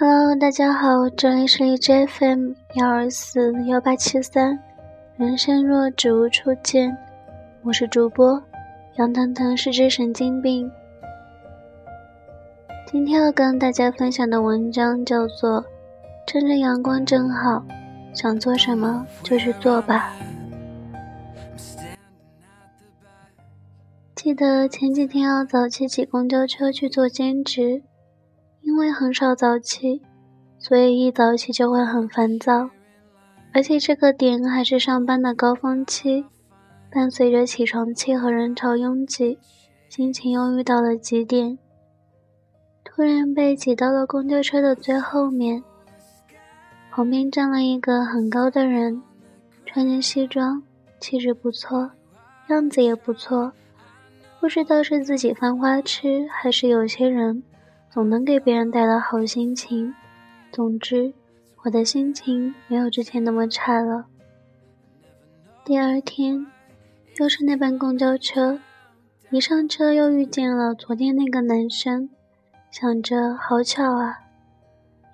Hello，大家好，这里是荔枝 FM 幺二四幺八七三，人生若只如初见，我是主播杨腾腾，是只神经病。今天要跟大家分享的文章叫做《趁着阳光正好，想做什么就去做吧》。记得前几天要早起挤公交车去做兼职。因为很少早起，所以一早起就会很烦躁，而且这个点还是上班的高峰期，伴随着起床气和人潮拥挤，心情忧郁到了极点。突然被挤到了公交车的最后面，旁边站了一个很高的人，穿着西装，气质不错，样子也不错，不知道是自己犯花痴，还是有些人。总能给别人带来好心情。总之，我的心情没有之前那么差了。第二天，又是那班公交车，一上车又遇见了昨天那个男生，想着好巧啊，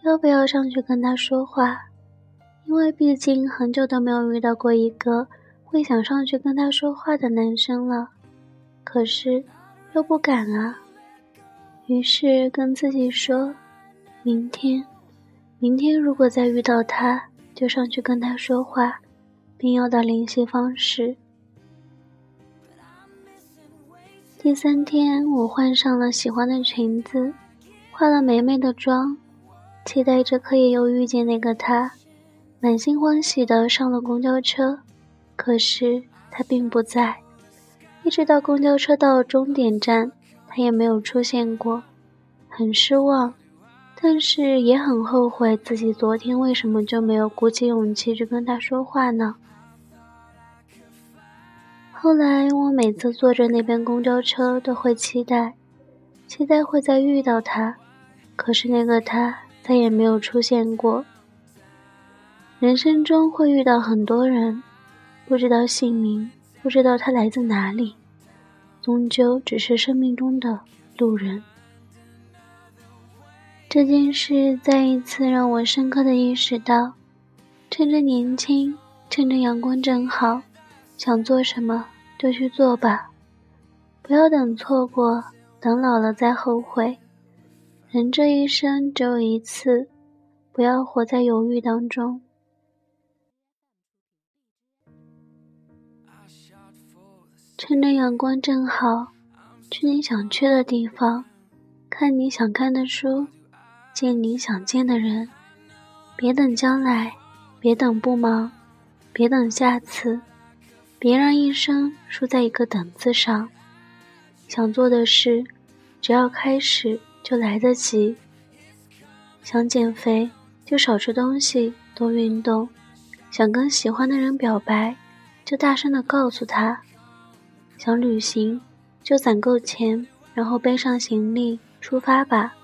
要不要上去跟他说话？因为毕竟很久都没有遇到过一个会想上去跟他说话的男生了，可是又不敢啊。于是跟自己说：“明天，明天如果再遇到他，就上去跟他说话，并要到联系方式。”第三天，我换上了喜欢的裙子，化了美美的妆，期待着可以又遇见那个他，满心欢喜的上了公交车。可是他并不在，一直到公交车到终点站。他也没有出现过，很失望，但是也很后悔自己昨天为什么就没有鼓起勇气去跟他说话呢？后来我每次坐着那班公交车都会期待，期待会再遇到他，可是那个他再也没有出现过。人生中会遇到很多人，不知道姓名，不知道他来自哪里。终究只是生命中的路人。这件事再一次让我深刻的意识到：趁着年轻，趁着阳光正好，想做什么就去做吧，不要等错过，等老了再后悔。人这一生只有一次，不要活在犹豫当中。趁着阳光正好，去你想去的地方，看你想看的书，见你想见的人。别等将来，别等不忙，别等下次，别让一生输在一个“等”字上。想做的事，只要开始就来得及。想减肥，就少吃东西，多运动。想跟喜欢的人表白，就大声的告诉他。想旅行，就攒够钱，然后背上行李出发吧。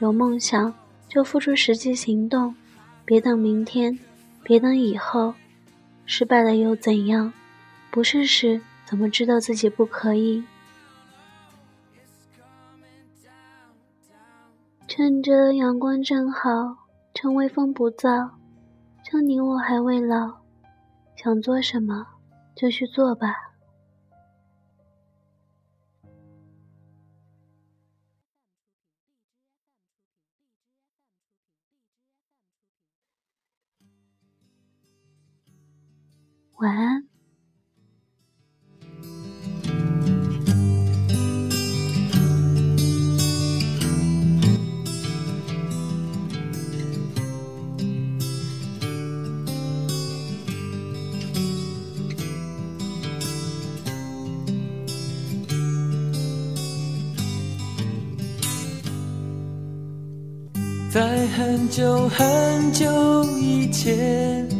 有梦想，就付出实际行动，别等明天，别等以后。失败了又怎样？不试试怎么知道自己不可以？趁着阳光正好，趁微风不燥，趁你我还未老，想做什么就去做吧。晚安。在很久很久以前。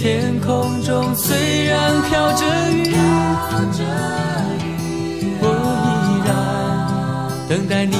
天空中虽然飘着雨，我依然等待你